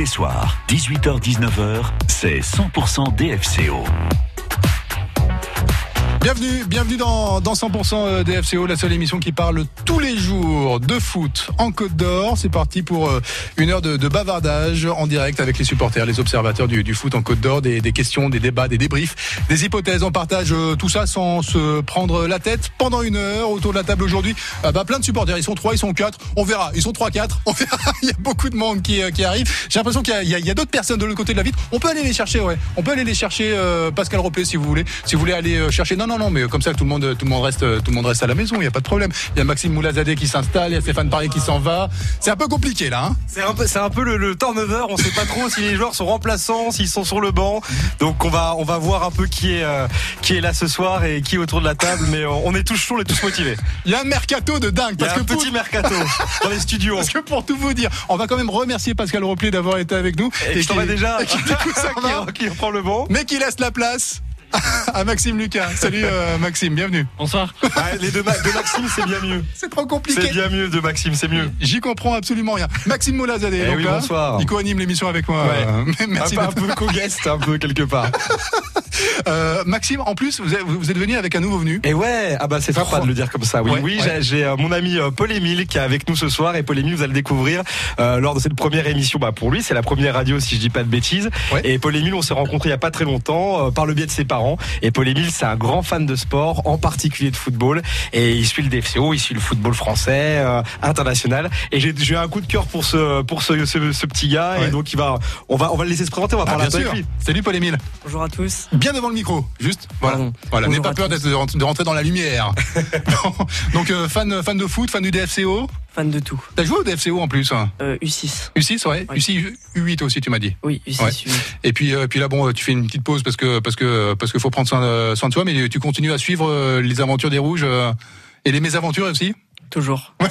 les soirs, 18h-19h, c'est 100% DFCO. Bienvenue, bienvenue dans, dans 100% DFCO, la seule émission qui parle tous les jours de foot en Côte d'Or. C'est parti pour euh, une heure de, de, bavardage en direct avec les supporters, les observateurs du, du foot en Côte d'Or, des, des, questions, des débats, des débriefs, des hypothèses. On partage euh, tout ça sans se prendre la tête pendant une heure autour de la table aujourd'hui. Ah bah, plein de supporters, ils sont trois, ils sont quatre. On verra, ils sont trois, quatre. On verra. Il y a beaucoup de monde qui, euh, qui arrive. J'ai l'impression qu'il y a, a, d'autres personnes de l'autre côté de la vitre. On peut aller les chercher, ouais. On peut aller les chercher, Pascal Ropé, si vous voulez. Si vous voulez aller chercher. Non, non, non, mais comme ça, tout le monde, tout le monde reste, tout le monde reste à la maison. Il n'y a pas de problème. Il y a Maxime Moulazadeh qui s'installe, il y a Stéphane Paré qui s'en va. C'est un peu compliqué là. Hein c'est un peu, c'est un peu le, le turnover. On sait pas trop si les joueurs sont remplaçants, s'ils sont sur le banc. Donc on va, on va voir un peu qui est, euh, qui est là ce soir et qui est autour de la table. Mais on est tous chauds, on est tous motivés. Il y a un mercato de dingue. Parce Il y a que un petit mercato dans les studios. Parce que pour tout vous dire, on va quand même remercier Pascal Roplé d'avoir été avec nous. Et, et je t'en vais déjà. Qui, qui, reprend le banc. Mais qui laisse la place à Maxime Lucas. Salut euh, Maxime, bienvenue. Bonsoir. Ah, les deux, de Maxime, c'est bien mieux. C'est trop compliqué. C'est bien mieux de Maxime, c'est mieux. J'y comprends absolument rien. Maxime Moulazadeh, eh donc oui, là, bonsoir. il co-anime l'émission avec moi. Ouais. Euh, merci. Un, un peu co-guest, un peu quelque part. euh, Maxime, en plus, vous êtes, vous êtes venu avec un nouveau venu. Et ouais, ah bah c'est sympa oh. de le dire comme ça. Oui, ouais, oui, ouais. j'ai euh, mon ami Paul Émile qui est avec nous ce soir et Paul Émile, vous allez le découvrir euh, lors de cette première émission. Bah pour lui, c'est la première radio si je dis pas de bêtises. Ouais. Et Paul Émile, on s'est rencontrés il y a pas très longtemps euh, par le biais de ses parents. Et Paul Émile, c'est un grand fan de sport, en particulier de football. Et il suit le DFCO, il suit le football français, euh, international. Et j'ai eu un coup de cœur pour ce pour ce, ce, ce petit gars. Ouais. Et donc il va, on va on va le laisser se présenter. On va Ah, parler bien un peu sûr. avec lui. Salut Paul Émile. Bonjour à tous. Bien devant le micro, juste. Voilà. Pardon. Voilà. N'aie pas peur d'être de rentrer dans la lumière. Donc euh, fan fan de foot, fan du DFCO. Fan de tout. T'as joué au DFCO en plus. Hein. Euh, U6. U6, ouais. Oui. U6, U8 aussi, tu m'as dit. Oui, U6. Ouais. U8. Et puis, euh, puis là, bon, tu fais une petite pause parce que parce que parce qu'il faut prendre soin, euh, soin de soi, mais tu continues à suivre euh, les aventures des rouges et les mésaventures aussi? Toujours.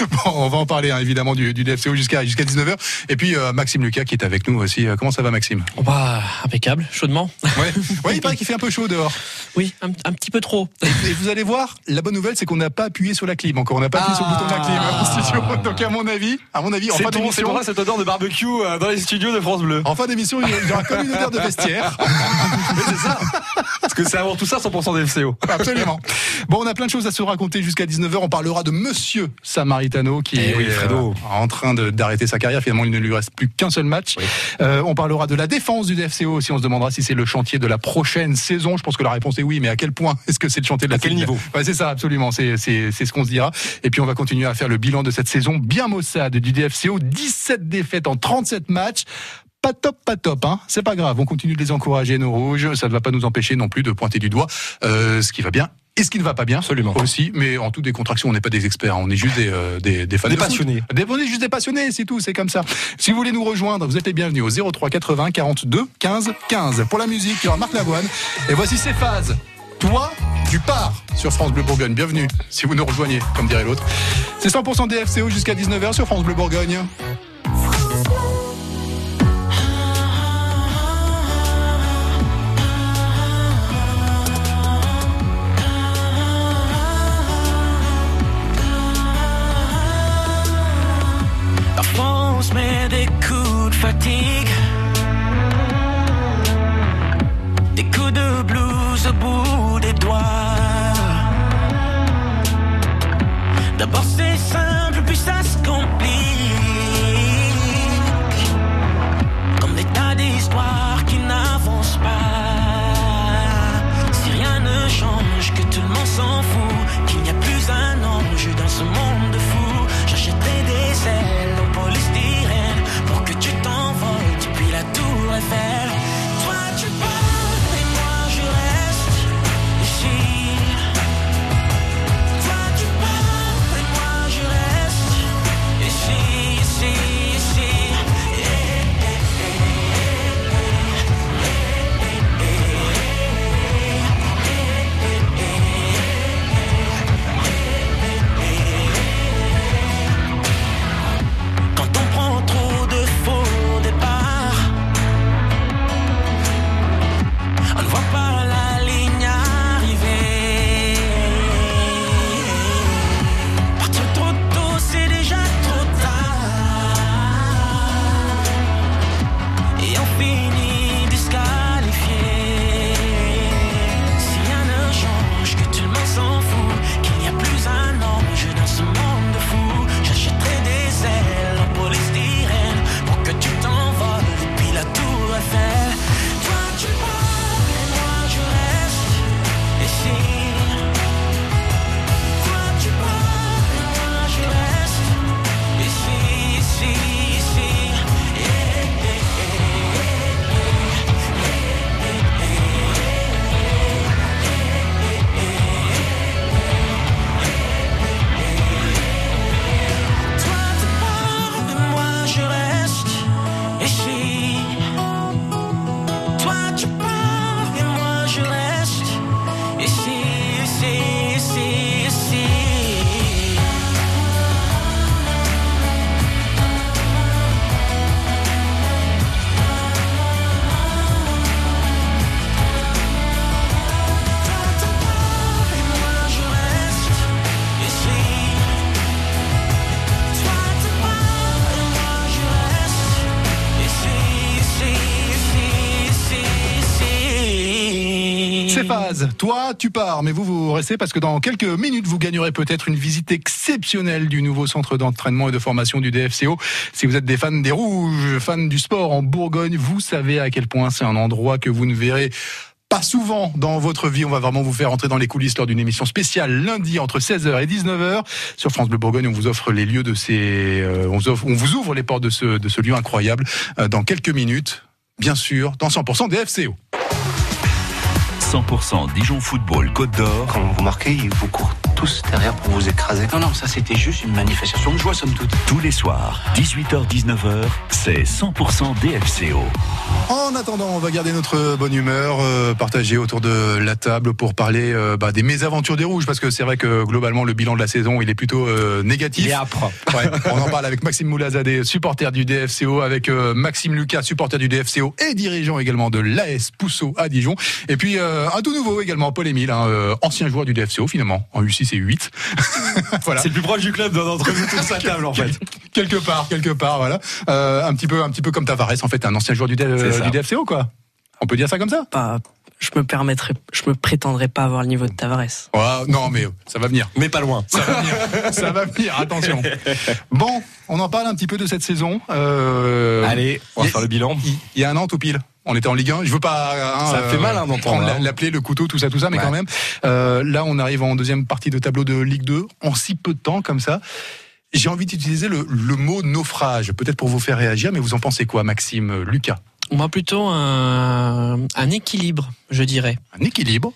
Bon, on va en parler hein, évidemment du, du DFCO jusqu'à jusqu'à 19h. Et puis euh, Maxime Lucas qui est avec nous aussi. Euh, Comment ça va, Maxime? On va impeccable, chaudement. Ouais, ouais il paraît qu'il fait un peu chaud dehors. Oui, un, un petit peu trop. Et vous allez voir, la bonne nouvelle, c'est qu'on n'a pas appuyé sur la clim encore. On n'a pas appuyé sur le bouton de la clim Ah. en studio. Donc à mon avis, à mon avis, en C'est fin bon, c'est d'émission, ça cette odeur de barbecue euh, dans les studios de France Bleu. en fin d'émission, il y aura comme une odeur de vestiaire. Mais c'est ça. Parce que c'est avant tout ça 100% DFCO. Absolument. Bon, on a plein de choses à se raconter jusqu'à 19h. On parlera de Monsieur Qui Eh est oui, Fredo. euh, en train d'arrêter sa carrière. Finalement, il ne lui reste plus qu'un seul match. Oui. Euh, on parlera de la défense du DFCO aussi. On se demandera si c'est le chantier de la prochaine saison. Je pense que la réponse est oui, mais à quel point est-ce que c'est le chantier de la À quel niveau Ouais, C'est ça, absolument. C'est ce qu'on se dira. Et puis, on va continuer à faire le bilan de cette saison bien maussade du DFCO. 17 défaites en 37 matchs pas top, pas top. Hein. C'est pas grave. On continue de les encourager, nos rouges. Ça ne va pas nous empêcher non plus de pointer du doigt euh, ce qui va bien et ce qui ne va pas bien. Absolument. Aussi, mais en toute décontraction, on n'est pas des experts. On est juste des, euh, des, des fans Des de passionnés. Des- on est juste des passionnés, c'est tout. C'est comme ça. Si vous voulez nous rejoindre, vous êtes les bienvenus au 03 80 42 15 15. Pour la musique, il y aura Marc Lavoine. Et voici ces phases. Toi, tu pars sur France Bleu Bourgogne. Bienvenue, si vous nous rejoignez, comme dirait l'autre. C'est 100% DFCO jusqu'à 19h sur France Bleu Bourgogne. Des coups de blues au bout des doigts. D'abord c'est simple puis ça se complique. Comme des tas d'histoires qui n'avancent pas. Si rien ne change, que tout le monde s'en fout Qu'il n'y a plus un ange dans ce monde la tour Toi, tu pars, mais vous, vous restez parce que dans quelques minutes, vous gagnerez peut-être une visite exceptionnelle du nouveau centre d'entraînement et de formation du DFCO. Si vous êtes des fans des rouges, fans du sport en Bourgogne, vous savez à quel point c'est un endroit que vous ne verrez pas souvent dans votre vie. On va vraiment vous faire entrer dans les coulisses lors d'une émission spéciale lundi entre 16h et 19h sur France Bleu Bourgogne. On vous offre les lieux de ces, euh, on, vous ouvre les portes de ce, de ce lieu incroyable euh, dans quelques minutes. Bien sûr, dans 100% DFCO. 100% Dijon Football Côte d'Or. Quand vous marquez, ils vous courent tous derrière pour vous écraser. Non, non, ça c'était juste une manifestation de joie, somme toute. Tous les soirs, 18h-19h, c'est 100% DFCO. En attendant, on va garder notre bonne humeur, euh, partagée autour de la table pour parler euh, bah, des mésaventures des rouges, parce que c'est vrai que globalement le bilan de la saison il est plutôt euh, négatif. Il est âpre. Ouais, on en parle avec Maxime Moulazadeh, supporter du DFCO, avec euh, Maxime Lucas, supporter du DFCO et dirigeant également de l'AS Pousseau à Dijon. Et puis euh, un tout nouveau également, Paul Émile, hein, euh, ancien joueur du DFCO finalement, en U6 et U8. voilà. C'est le plus proche du club d'entre nous tous à table en fait. quelque part, quelque part, voilà. Euh, un petit peu, un petit peu comme Tavares en fait, un ancien joueur du, ça. du DFCO quoi. On peut dire ça comme ça pas, je me permettrais, je me prétendrais pas avoir le niveau de Tavares. Non mais euh, ça va venir. Mais pas loin. Ça va venir, ça va venir, attention. Bon, on en parle un petit peu de cette saison. Euh, Allez, on va faire le bilan. Il il y a un an tout pile. On était en Ligue 1. Je veux pas. hein, Ça fait mal, hein, d'entendre, hein. l'appeler, le couteau, tout ça, tout ça, mais Ouais. quand même. euh, là, on arrive en deuxième partie de tableau de Ligue 2 en si peu de temps comme ça. J'ai envie d'utiliser le, le mot naufrage, peut-être pour vous faire réagir, mais vous en pensez quoi, Maxime, Lucas? Moi, plutôt un, un équilibre, je dirais. Un équilibre?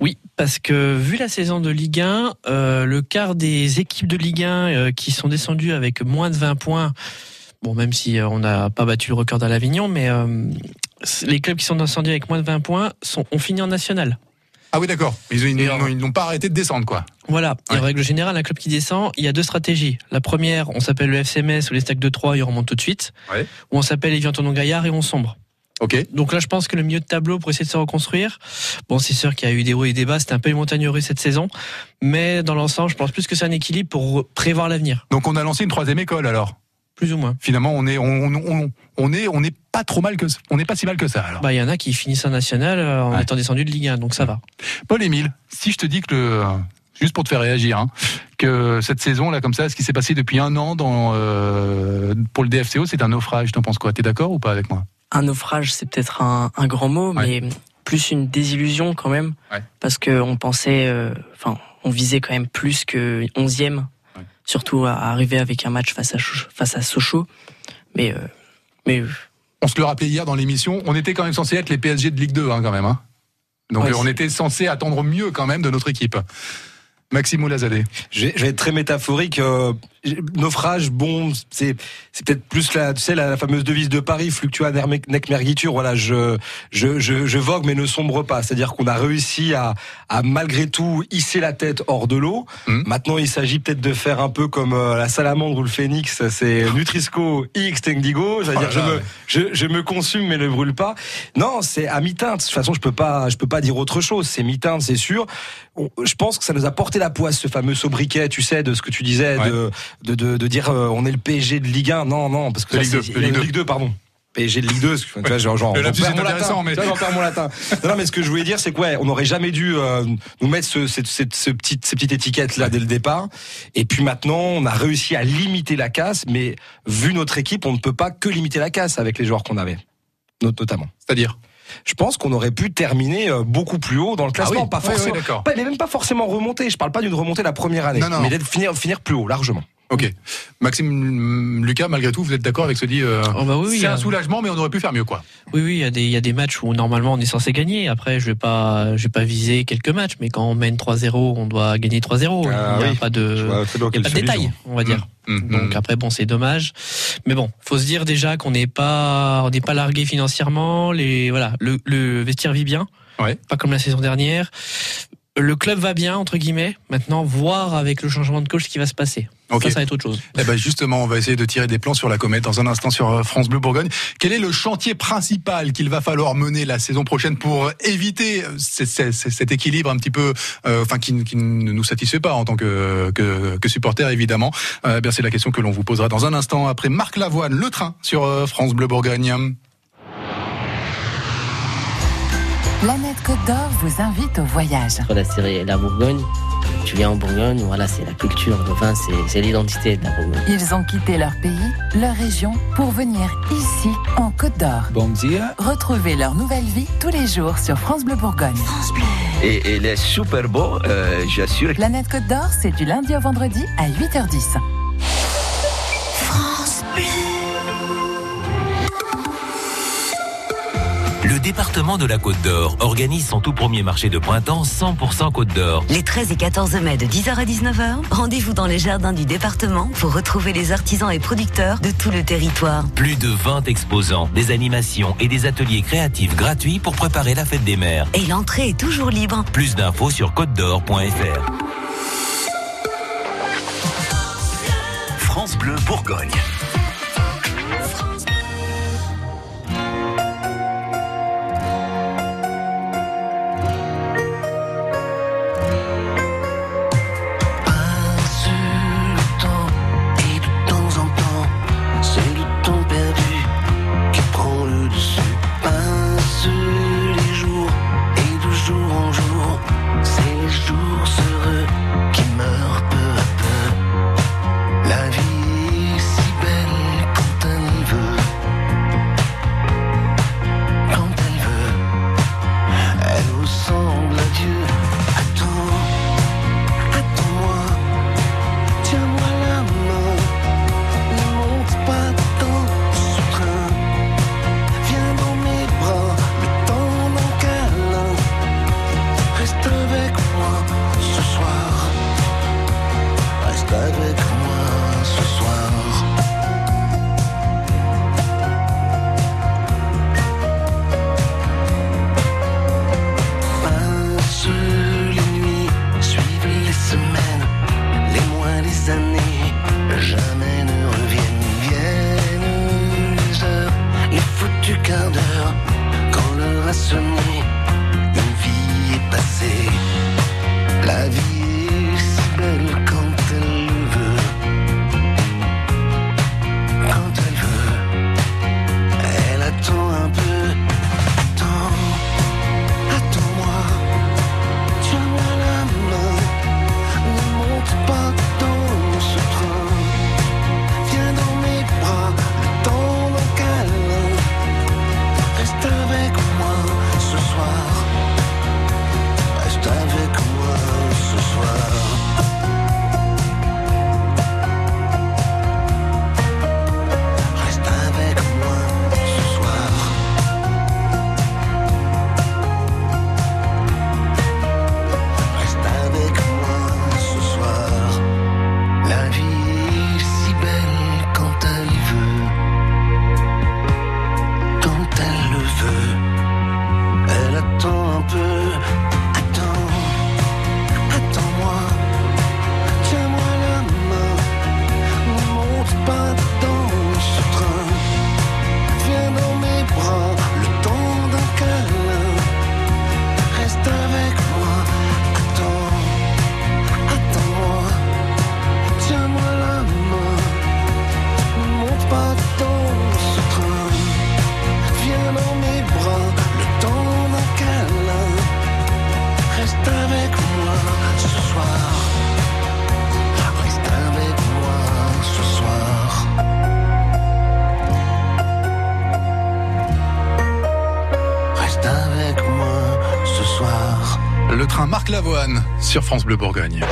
Oui, parce que vu la saison de Ligue 1, euh, le quart des équipes de Ligue 1 euh, qui sont descendues avec moins de 20 points, bon, même si on n'a pas battu le record à l'Avignon, mais euh, les clubs qui sont descendus avec moins de 20 points sont, ont fini en national. Ah oui, d'accord. Ils, Et n'ont- pas arrêté de descendre, quoi. Voilà. Et Ouais. en règle générale, un club qui descend, il y a deux stratégies. La première, on s'appelle le FCMS ou les stacks de 3 et on remonte tout de suite. Ouais. Ou on s'appelle Evian Tonon Gaillard et on sombre. Ok. Donc là, je pense que le milieu de tableau pour essayer de se reconstruire, bon, c'est sûr qu'il y a eu des hauts et des bas, c'était un peu une montagne russe cette saison, mais dans l'ensemble, je pense plus que c'est un équilibre pour prévoir l'avenir, Donc on a lancé une troisième école alors? Plus ou moins. Finalement, on est, on, on, on est, on n'est pas trop mal que, on n'est pas si mal que ça alors. Bah, il y en a qui finissent en national euh, en Ouais. étant descendus de Ligue 1, donc ça va. Paul Émile, si je te dis que le, juste pour te faire réagir, hein, que cette saison là comme ça, ce qui s'est passé depuis un an dans, euh, pour le DFCO, c'est un naufrage. T'en penses quoi? T'es d'accord ou pas avec moi? Un naufrage, c'est peut-être un, un grand mot, Ouais. mais plus une désillusion quand même, Ouais. parce que on pensait, euh, enfin, on visait quand même plus que 11e, Ouais. Surtout à arriver avec un match face à face à Sochaux, mais euh, mais euh, On se le rappelait hier dans l'émission, on était quand même censé être les PSG de Ligue 2 hein, quand même. Hein. Donc Ouais, euh, on était censé attendre mieux quand même de notre équipe. Maxime Oulazadeh. Je vais, je vais être très métaphorique. Naufrage, bon, c'est c'est peut-être plus la, tu sais, la, la fameuse devise de Paris, fluctua nec mergitur. Voilà, je, je, je, je vogue mais ne sombre pas. C'est-à-dire qu'on a réussi à, à malgré tout hisser la tête hors de l'eau. Mhm. Maintenant, il s'agit peut-être de faire un peu comme euh, la salamandre ou le phénix. C'est Nutrisco i extindigo. C'est-à-dire, Oh je, me, je, je me consume mais ne brûle pas. Non, c'est à mi-teinte. De toute façon, je peux pas, je peux pas dire autre chose. C'est mi-teinte, c'est sûr. Je pense que ça nous a porté la poisse, ce fameux sobriquet, tu sais, de ce que tu disais, Ouais. de, de, de, de dire euh, on est le PSG de Ligue 1. Non, non, parce que ça, Ligue c'est- 2, de Ligue 2. pardon. PSG de Ligue 2, tu vois, genre, genre, perds est mon latin. mais- Tu vois, perds mon latin. Non, non, mais ce que je voulais dire, c'est que ouais, on n'aurait jamais dû euh, nous mettre ce, cette, cette, ce petit, ces petites étiquettes là dès le départ. Et puis maintenant, on a réussi à limiter la casse, mais vu notre équipe, on ne peut pas que limiter la casse avec les joueurs qu'on avait, not- notamment. C'est-à-dire? Je pense qu'on aurait pu terminer euh, beaucoup plus haut dans le classement, Ah oui, pas forcément. d'accord. pas- mais même pas forcément remonter. Je parle pas d'une remontée la première année, Non, non. mais d'être finir, finir plus haut, largement. Ok. Maxime, Lucas, malgré tout, vous êtes d'accord avec ce dit euh, Oh, bah oui, C'est un euh, soulagement, mais on aurait pu faire mieux, quoi. Oui, oui, il y, a des, il y a des matchs où normalement on est censé gagner. Après, je vais pas, je vais pas viser quelques matchs, mais quand on mène 3-0, on doit gagner 3-0. Ah il n'y a oui. pas de, y a pas de détails, on va dire. Mmh, Donc mmh. après bon c'est dommage, mais bon faut se dire déjà qu'on n'est pas on n'est pas largué financièrement, les voilà le, le vestiaire vit bien, Ouais. pas comme la saison dernière, le club va bien entre guillemets. Maintenant voir avec le changement de coach ce qui va se passer. Ok. Ça ça va être autre chose. Eh ben justement, on va essayer de tirer des plans sur la comète dans un instant sur euh, France Bleu Bourgogne. Quel est le chantier principal qu'il va falloir mener la saison prochaine pour éviter euh, c- c- c- cet équilibre un petit peu, euh, enfin qui, qui ne nous satisfait pas en tant que, que, que supporter évidemment. Euh, bien, c'est la question que l'on vous posera dans un instant après Marc Lavoine, le train sur France Bleu Bourgogne. Planète Côte d'Or vous invite au voyage. La série La Bourgogne. Tu viens en Bourgogne, voilà, c'est la culture. Le vin, c'est- c'est l'identité de la Bourgogne. Ils ont quitté leur pays, leur région, pour venir ici, en Côte d'Or. Bon dia. Retrouvez leur nouvelle vie tous les jours sur France Bleu Bourgogne. Et il est super beau, euh, j'assure. Planète Côte d'Or, c'est du lundi au vendredi à 8h10. Le département de la Côte d'Or organise son tout premier marché de printemps 100% Côte d'Or. Les 13 et 14 mai de 10h à 19h, rendez-vous dans les jardins du département pour retrouver les artisans et producteurs de tout le territoire. Plus de 20 exposants, des animations et des ateliers créatifs gratuits pour préparer la fête des mères. Et l'entrée est toujours libre. Plus d'infos sur côte-d'or.fr. France Bleu Bourgogne. Jamais ne reviennent. Viennent les heures, les foutus quarts d'heure, quand l'heure a sonné, une vie est passée. La vie sur France Bleu Bourgogne.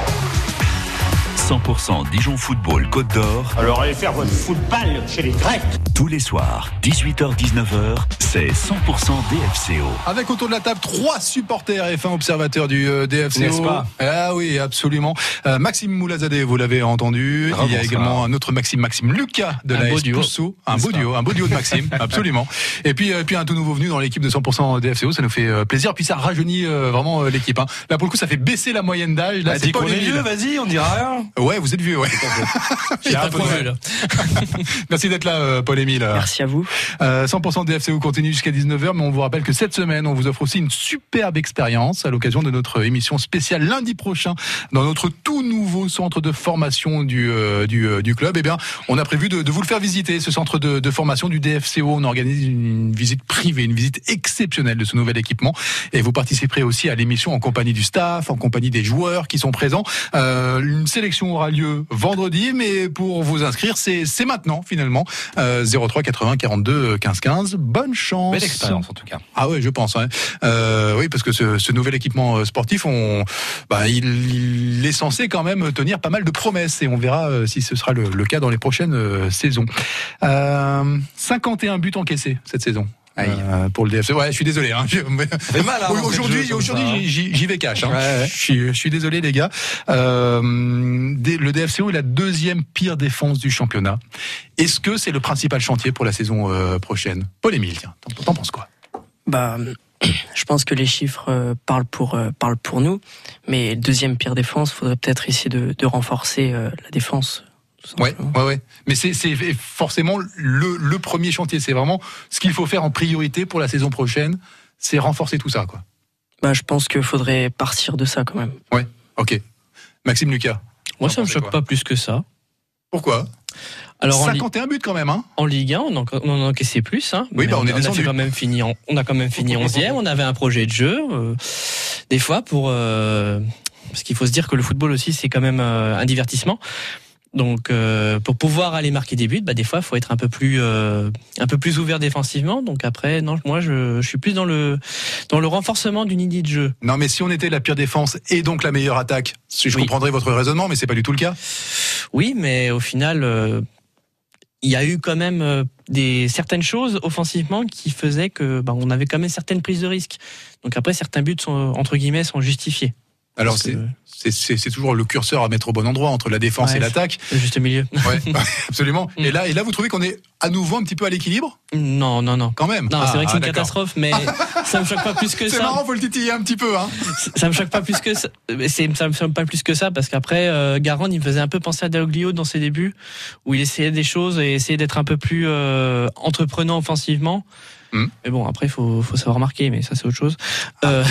100% Dijon Football Côte d'Or. Alors allez faire votre football chez les Grecs. Tous les soirs, 18h-19h, c'est 100% DFCO. Avec autour de la table trois supporters et fin observateurs du euh, DFCO. N'est-ce pas? Ah oui, absolument. Euh, Maxime Moulazadeh, vous l'avez entendu. Ah, Il y a également un autre Maxime, Maxime Lucas de Un la beau S duo. Poussou. Un beau duo, un beau duo de Maxime, absolument. Et puis, euh, puis un tout nouveau venu dans l'équipe de 100% DFCO, ça nous fait euh, plaisir. Puis ça rajeunit euh, vraiment euh, l'équipe. hein. Là pour le coup, ça fait baisser la moyenne d'âge. Là, Bah, c'est pas est vieux, vas-y, on dira rien. Ouais, vous êtes vieux, ouais. J'ai un peu. Merci d'être là, Paul-Émile. Merci à vous. Euh, 100% DFCO continue jusqu'à 19h, mais on vous rappelle que cette semaine, on vous offre aussi une superbe expérience à l'occasion de notre émission spéciale lundi prochain dans notre tout nouveau centre de formation du, euh, euh, du club. Eh bien, on a prévu de, vous le faire visiter, ce centre de, formation du DFCO. On organise une visite privée, une visite exceptionnelle de ce nouvel équipement. Et vous participerez aussi à l'émission en compagnie du staff, en compagnie des joueurs qui sont présents. Euh, une sélection aura lieu vendredi, mais pour vous inscrire, c'est maintenant finalement. Euh, 03 80 42 15 15. Bonne chance. Belle expérience en tout cas. Ah ouais, je pense. Euh, oui, parce que ce, ce nouvel équipement euh, sportif, on, bah, il, il est censé quand même tenir pas mal de promesses et on verra euh, si ce sera le, le cas dans les prochaines euh, saisons. Euh, 51 buts encaissés cette saison. Euh, pour le DFC. Ouais, je suis désolé. Hein. Hein, aujourd'hui, ça, hein. aujourd'hui, j'y j'y vais cash. Hein. Ouais, ouais. Je, suis, je suis désolé, les gars. Euh, le DFCO est la deuxième pire défense du championnat. Est-ce que c'est le principal chantier pour la saison euh, prochaine? Paul-Émile, tiens, t'en- penses quoi? Bah, je pense que les chiffres parlent pour parlent pour nous, mais deuxième pire défense, faudrait peut-être essayer de, de renforcer la défense. Ouais, ouais, ouais. Mais c'est c'est forcément le, le premier chantier. C'est vraiment ce qu'il faut faire en priorité pour la saison prochaine. C'est renforcer tout ça, quoi. Bah, je pense qu'il faudrait partir de ça quand même. Ouais, ok. Maxime Lucas. Moi, ça me choque pas plus que ça. Pourquoi? Alors, en, Li- 51 buts quand même, hein en Ligue 1, on en, on en encaissait plus. Hein, Oui, bah, on est a quand même fini en- on a quand même fini 11e. On avait un projet de jeu. euh, des fois, pour. euh, parce qu'il faut se dire que le football aussi, c'est quand même euh, un divertissement. Donc, euh, pour pouvoir aller marquer des buts, bah, des fois, il faut être un peu plus, euh, un peu plus ouvert défensivement. Donc après, non, moi, je, je suis plus dans le, dans le renforcement d'une idée de jeu. Non, mais si on était la pire défense et donc la meilleure attaque, si je Oui. comprendrais votre raisonnement, mais c'est pas du tout le cas. Oui, mais au final, euh, il y a eu quand même euh, des certaines choses offensivement qui faisaient que bah, on avait quand même certaines prises de risque. Donc après, certains buts sont entre guillemets sont justifiés. Alors c'est c'est- c'est c'est toujours le curseur à mettre au bon endroit entre la défense Ouais, et l'attaque. Le juste milieu. Ouais, absolument. Mm. Et là, et là, vous trouvez qu'on est à nouveau un petit peu à l'équilibre? Non, non, non. Quand même. Non, Ah, c'est vrai que c'est ah, une catastrophe, mais ça me choque pas plus que C'est ça. marrant, faut le titiller un petit peu, hein. Ça me choque pas plus que ça. C'est- Ça me choque pas plus que ça parce qu'après, euh, Garand, il me faisait un peu penser à Deroglio dans ses débuts, où il essayait des choses et essayait d'être un peu plus euh, entreprenant offensivement. Hmm. Mais bon, après, il faut, faut savoir marquer, mais ça, c'est autre chose. Euh,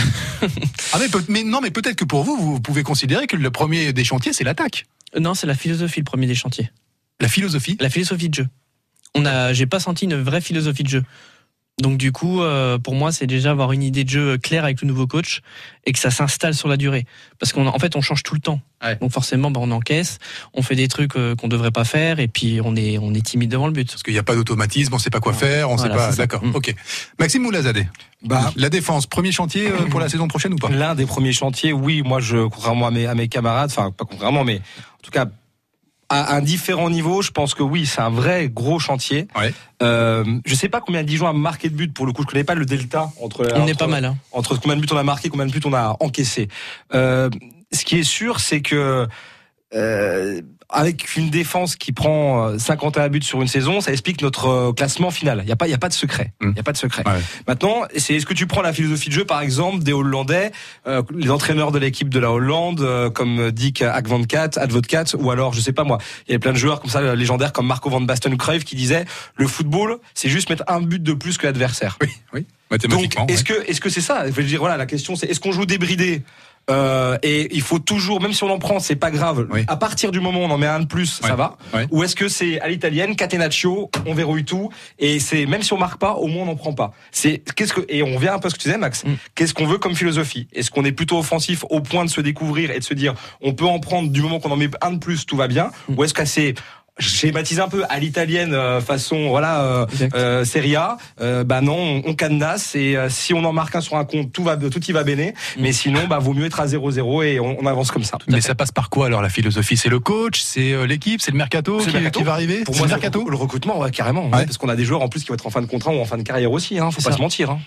Ah mais, mais non, mais peut-être que pour vous, vous pouvez considérer que le premier des chantiers, c'est l'attaque. non, c'est la philosophie, le premier des chantiers. La philosophie. La philosophie de jeu. On a, j'ai pas senti une vraie philosophie de jeu. Donc du coup, euh, pour moi, c'est déjà avoir une idée de jeu claire avec le nouveau coach et que ça s'installe sur la durée. Parce qu'en en fait, on change tout le temps. Ouais. Donc forcément, bah, on encaisse, on fait des trucs euh, qu'on devrait pas faire et puis on est, on est timide devant le but. Parce qu'il n'y a pas d'automatisme, on sait pas quoi faire, on Voilà, sait pas. D'accord. Mm. Ok. Maxime Moulazadeh. Bah, La défense, premier chantier euh, pour la saison prochaine ou pas? L'un des premiers chantiers, oui, moi, je, contrairement à mes, à mes camarades, enfin, pas contrairement, mais en tout cas, à un différent niveau, je pense que oui, c'est un vrai gros chantier. Ouais. Euh, je sais pas combien Dijon a marqué de buts, pour le coup, je connais pas le delta entre. On entre- est pas mal. Hein. entre combien de buts on a marqué, combien de buts on a encaissé. Euh, ce qui est sûr, c'est que euh, avec une défense qui prend euh, 51 buts sur une saison, ça explique notre euh, classement final. Il y a pas, il y a pas de secret. Il Mm. y a pas de secret. Ouais. Maintenant, c'est est-ce que tu prends la philosophie de jeu, par exemple, des Hollandais, euh, les entraîneurs de l'équipe de la Hollande, euh, comme Dick Advocat, Advocat, ou alors, je sais pas moi, il y avait plein de joueurs comme ça euh, légendaires comme Marco van Basten ou Cruyff qui disaient le football, c'est juste mettre un but de plus que l'adversaire. Oui, oui. Donc, Mathématiquement. est-ce ouais. que est-ce que c'est ça? Je veux dire, voilà, la question c'est est-ce qu'on joue débridé? Euh, et il faut toujours, même si on en prend, c'est pas grave. Oui. À partir du moment où on en met un de plus, Ouais. ça va. Ouais. Ou est-ce que c'est à l'italienne, catenaccio, on verrouille tout et c'est même si on marque pas, au moins on n'en prend pas. C'est qu'est-ce que et on vient un peu à ce que tu disais, Max. Mm. Qu'est-ce qu'on veut comme philosophie? Est-ce qu'on est plutôt offensif au point de se découvrir et de se dire on peut en prendre du moment qu'on en met un de plus, tout va bien? Mm. Ou est-ce que c'est schématise un peu à l'italienne euh, façon voilà euh, euh, Serie A, euh, bah non, on, on cadenasse et euh, si on en marque un sur un compte, tout va tout y va béné. Mm. Mais sinon, bah vaut mieux être à 0-0 et on, on avance comme ça. Mais ça passe par quoi alors la philosophie? C'est le coach, c'est euh, l'équipe, c'est le mercato, C'est le qui, mercato. qui va arriver? Pour moi, le mercato? le recrutement, ouais, carrément, ouais, Ouais. parce qu'on a des joueurs en plus qui vont être en fin de contrat ou en fin de carrière aussi. Hein, faut pas ça. se mentir. Hein.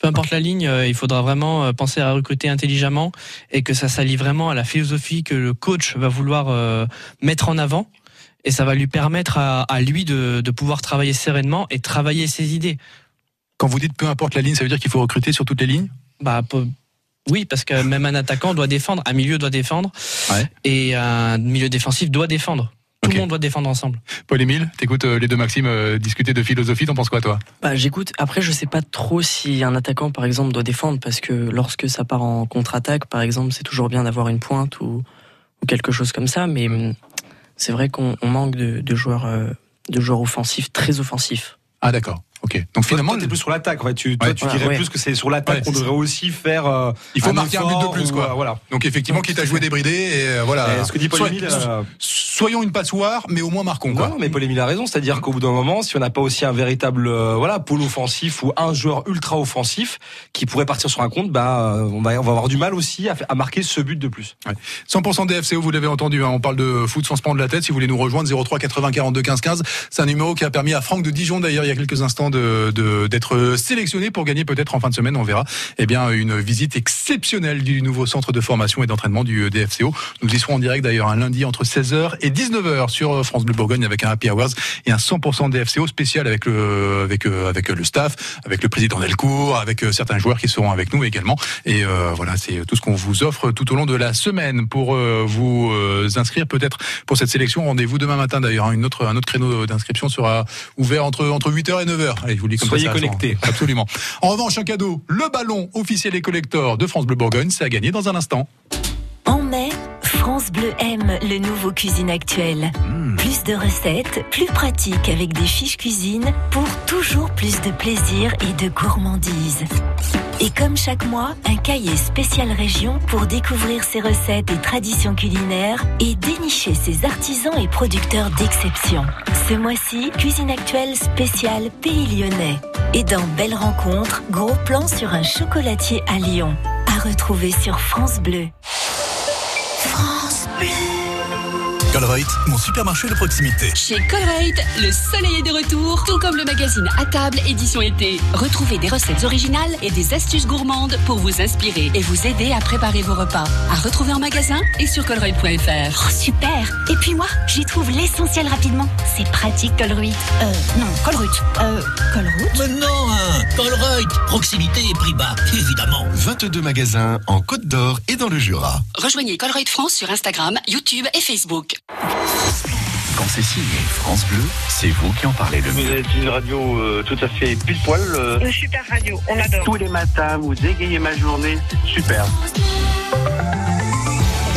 Peu importe la ligne, euh, il faudra vraiment euh, penser à recruter intelligemment et que ça s'allie vraiment à la philosophie que le coach va vouloir euh, mettre en avant. Et ça va lui permettre à, à lui de, de pouvoir travailler sereinement et travailler ses idées. Quand vous dites peu importe la ligne, ça veut dire qu'il faut recruter sur toutes les lignes? Bah, peu- Oui, parce que même un attaquant doit défendre, un milieu doit défendre, et un milieu défensif doit défendre. Tout le monde doit défendre ensemble. Paul-Émile, t'écoutes euh, les deux Maxime euh, discuter de philosophie, t'en penses quoi toi? Bah, j'écoute. Après, je sais pas trop si un attaquant, par exemple, doit défendre parce que lorsque ça part en contre-attaque, par exemple, c'est toujours bien d'avoir une pointe ou, ou quelque chose comme ça. Mais hum, c'est vrai qu'on on manque de, de joueurs, euh, de joueurs offensifs, très offensifs. Ah d'accord. Ok. Donc finalement, t'es plus sur l'attaque. En fait, tu, toi, Ouais. tu dirais ouais. plus que c'est sur l'attaque Ouais, qu'on devrait aussi faire. euh, Il faut marquer un but de plus, ou, quoi. euh, voilà. Donc effectivement, quitte à jouer débridé, et euh, voilà. Et ce que dit Paul euh, Soyons une passoire, mais au moins marquons quoi. Non, mais Paul Émile a raison, c'est-à-dire qu'au bout d'un moment, si on n'a pas aussi un véritable euh, voilà pôle offensif ou un joueur ultra offensif qui pourrait partir sur un compte, bah on va on va avoir du mal aussi à marquer ce but de plus. 100% DFCO, vous l'avez entendu, hein, on parle de foot sans se prendre la tête. Si vous voulez nous rejoindre, 03 80 42 15 15. C'est un numéro qui a permis à Franck de Dijon, d'ailleurs, il y a quelques instants, de de- d'être sélectionné pour gagner peut-être en fin de semaine, on verra, eh bien, une visite exceptionnelle du nouveau centre de formation et d'entraînement du euh, DFCO. Nous y serons en direct d'ailleurs un lundi entre 16h et 19h sur euh, France Bleu Bourgogne avec un Happy Hours et un 100% DFCO spécial avec le, avec, euh, avec le staff, avec le président Delcourt, avec certains joueurs qui seront avec nous également. Et voilà, c'est tout ce qu'on vous offre tout au long de la semaine pour vous inscrire peut-être pour cette sélection. Rendez-vous demain matin d'ailleurs. hein. Une autre, un autre créneau d'inscription sera ouvert entre, entre 8h et 9h. Allez, je vous le dis comme Soyez ça, ça, connectés. Absolument. En revanche, un cadeau, le ballon officiel et collector de France Bleu Bourgogne, c'est à gagner dans un instant. En mai, France Bleu aime le nouveau Cuisine Actuel. Plus de recettes, plus pratiques avec des fiches cuisine pour toujours plus de plaisir et de gourmandise. Et comme chaque mois, un cahier spécial région pour découvrir ses recettes et traditions culinaires et dénicher ses artisans et producteurs d'exception. Ce mois-ci, Cuisine Actuelle spéciale Pays Lyonnais. Et dans Belle Rencontre, gros plan sur un chocolatier à Lyon. À retrouver sur France Bleu. France Bleu. Colruyt, mon supermarché de proximité. Chez Colruyt, le soleil est de retour, tout comme le magazine à table édition été. Retrouvez des recettes originales et des astuces gourmandes pour vous inspirer et vous aider à préparer vos repas. À retrouver en magasin et sur colruyt.fr. Oh, super Et puis moi, j'y trouve l'essentiel rapidement. C'est pratique, Colruyt. Euh, non, Colruyt. Euh, Colruyt Mais non, hein, Colruyt, proximité et prix bas, évidemment. 22 magasins en Côte d'Or et dans le Jura. Rejoignez Colruyt France sur Instagram, YouTube et Facebook. Quand c'est signé France Bleu, c'est vous qui en parlez le Vous mieux. êtes une radio euh, tout à fait pile poil. euh, Une super radio, on adore. tous les matins, vous égayez ma journée, c'est super.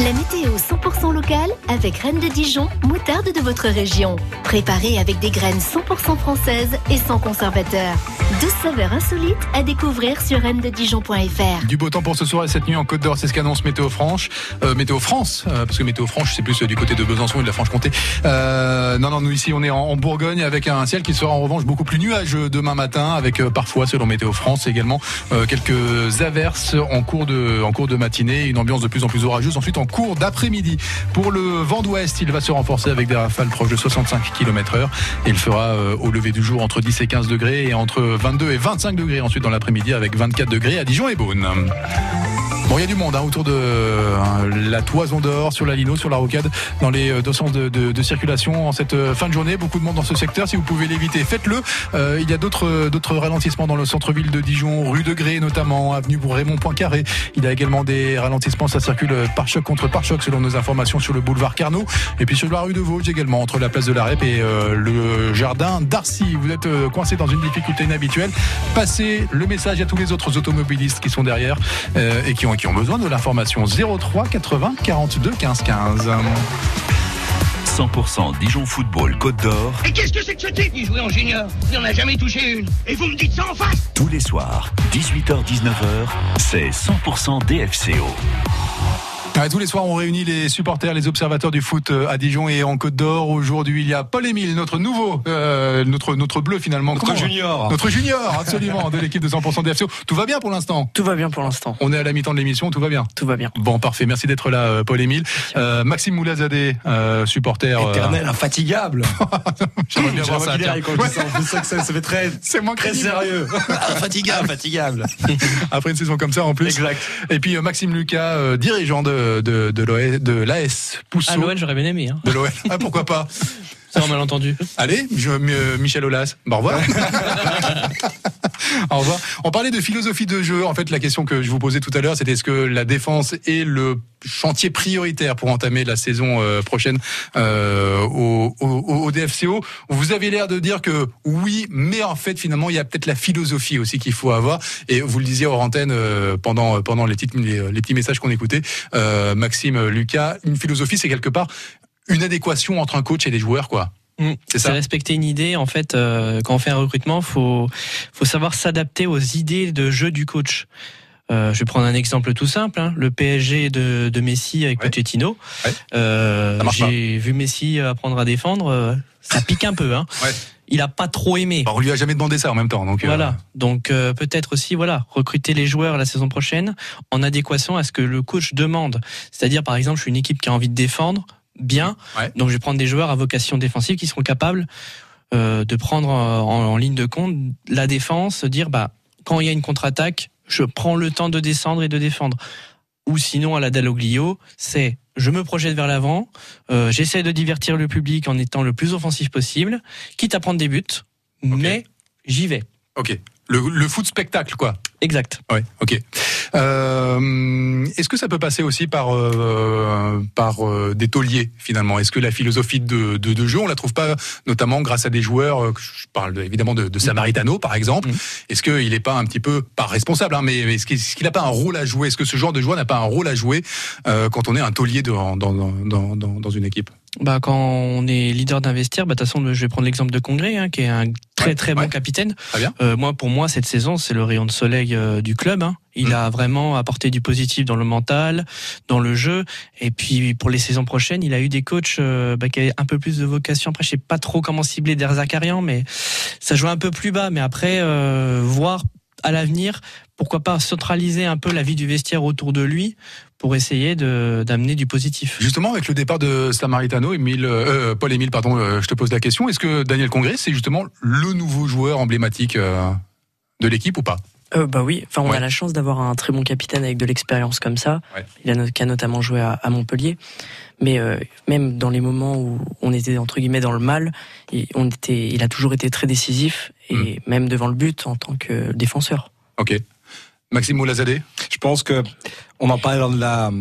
La météo 100% locale avec Reine de Dijon, moutarde de votre région. Préparée avec des graines 100% françaises et sans conservateur. 12 saveurs insolites à découvrir sur reine-de-dijon.fr. Du beau temps pour ce soir et cette nuit en Côte d'Or, c'est ce qu'annonce Météo France. Euh, Météo France, euh, parce que Météo France, c'est plus euh, du côté de Besançon et de la Franche-Comté. Euh, non, non, nous ici, on est en, Bourgogne avec un ciel qui sera en revanche beaucoup plus nuageux demain matin, avec parfois, selon Météo France, également quelques averses en cours de en cours de matinée, une ambiance de plus en plus orageuse. Ensuite, en cours d'après-midi, pour le vent d'ouest, il va se renforcer avec des rafales proches de 65 km/h il fera euh, au lever du jour entre 10 et 15 degrés et entre 22 et 25 degrés ensuite dans l'après-midi avec 24 degrés à Dijon et Beaune. Bon, il y a du monde hein, autour de euh, la toison d'or, sur la Lino, sur la rocade, dans les euh, deux sens de, circulation en cette fin de journée. Beaucoup de monde dans ce secteur. Si vous pouvez l'éviter, faites-le. Il y a d'autres ralentissements dans le centre-ville de Dijon, rue de Grès notamment, avenue pour Raymond Poincaré. Il y a également des ralentissements. Ça circule par choc contre par choc selon nos informations sur le boulevard Carnot. Et puis sur la rue de Vosges également, entre la place de la Rep et euh, le jardin d'Arcy. Vous êtes euh, coincé dans une difficulté inhabituelle. Passez le message à tous les autres automobilistes qui sont derrière euh, et qui ont, qui ont besoin de l'information 03 80 42 15 15. 100% Dijon Football Côte d'Or, Et qu'est-ce que c'est que ce type? Il jouait en junior. Il en a jamais touché une. Et vous me dites ça en face? Tous les soirs, 18h-19h, c'est 100% DFCO. Ouais, tous les soirs, on réunit les supporters, les observateurs du foot euh, à Dijon et en Côte d'Or. Aujourd'hui, il y a Paul-Émile, notre nouveau, euh, notre, notre bleu finalement. Notre Comment- junior. Notre junior, absolument, de l'équipe de 100% DFCO. Tout va bien pour l'instant Tout va bien pour l'instant. On est à la mi-temps de l'émission, tout va bien Tout va bien. Bon, parfait. Merci d'être là, euh, Paul-Émile. Euh, Maxime Moulazadeh, euh, supporter. euh, Éternel, infatigable. J'aimerais bien voir ça. tiens. quand je dis ça, on sait que ça, ça fait très, C'est moins très sérieux. Infatigable. Infatigable. Après une saison comme ça en plus. Exact. Et puis euh, Maxime Lucas, euh, dirigeant de, de, de, l'AS Pousseau. À l'OL, j'aurais bien aimé. Hein. De l'OL. Ah, pourquoi pas C'est un malentendu. Allez, je, euh, Michel Aulas, bah, au revoir. Au revoir. On parlait de philosophie de jeu. En fait, la question que je vous posais tout à l'heure, c'était est-ce que la défense est le chantier prioritaire pour entamer la saison euh, prochaine euh, au, au, au, DFCO. Vous avez l'air de dire que oui, mais en fait, finalement, il y a peut-être la philosophie aussi qu'il faut avoir. Et vous le disiez hors antenne euh, pendant pendant les, petites, les, les petits messages qu'on écoutait, euh, Maxime, Lucas, une philosophie, c'est quelque part une adéquation entre un coach et des joueurs, quoi. Mm. C'est respecter une idée. En fait, euh, quand on fait un recrutement, faut faut savoir s'adapter aux idées de jeu du coach. Euh, je vais prendre un exemple tout simple. Hein. Le PSG de, de, Messi avec Pochettino. Euh, J'ai vu Messi apprendre à défendre. Euh, ça pique un peu. Hein. Ouais. Il a pas trop aimé. on lui a jamais demandé ça en même temps. Donc voilà. Donc peut-être aussi voilà recruter les joueurs la saison prochaine en adéquation à ce que le coach demande. C'est-à-dire par exemple, je suis une équipe qui a envie de défendre bien. Donc je vais prendre des joueurs à vocation défensive qui seront capables euh, de prendre en, en, ligne de compte la défense, dire bah quand il y a une contre-attaque, je prends le temps de descendre et de défendre. Ou sinon à la Dalloglio, c'est je me projette vers l'avant, euh, j'essaie de divertir le public en étant le plus offensif possible, quitte à prendre des buts, mais j'y vais. Ok. Le, le, foot spectacle, quoi. Exact. Ouais, ok. Euh, Est-ce que ça peut passer aussi par euh, par euh, des tauliers finalement? Est-ce que la philosophie de, de, de, jeu, on la trouve pas notamment grâce à des joueurs euh, Je parle évidemment de, de Samaritano par exemple. Mm. Est-ce qu'il n'est pas un petit peu pas responsable, hein, mais est-ce qu'il n'a pas un rôle à jouer? Est-ce que ce genre de joueur n'a pas un rôle à jouer euh, quand on est un taulier dans, dans, dans, dans une équipe? Bah, quand on est leader d'investir, bah, de toute façon, je vais prendre l'exemple de Congrès, hein, qui est un très très bon capitaine. Euh, moi, pour moi, cette saison, c'est le rayon de soleil euh, du club. Hein. Il mm. a vraiment apporté du positif dans le mental, dans le jeu. Et puis pour les saisons prochaines, il a eu des coachs euh, bah, qui avaient un peu plus de vocation. Après, je sais pas trop comment cibler Der Zakarian, mais ça joue un peu plus bas. Mais après, euh, voir à l'avenir, pourquoi pas centraliser un peu la vie du vestiaire autour de lui pour essayer d'amener du positif. Justement, avec le départ de Samaritano, Emile, euh, Paul Émile, pardon, euh, je te pose la question. Est-ce que Daniel Congrès, c'est justement le nouveau joueur emblématique euh, de l'équipe ou pas? Euh, bah oui, enfin on a la chance d'avoir un très bon capitaine avec de l'expérience comme ça. Il a, qui a notamment joué à, à Montpellier, mais euh, même dans les moments où on était entre guillemets dans le mal, il, on était, il a toujours été très décisif et hmm. même devant le but en tant que défenseur. Ok. Maxime Moulazadeh Je pense que on en parlait lors de la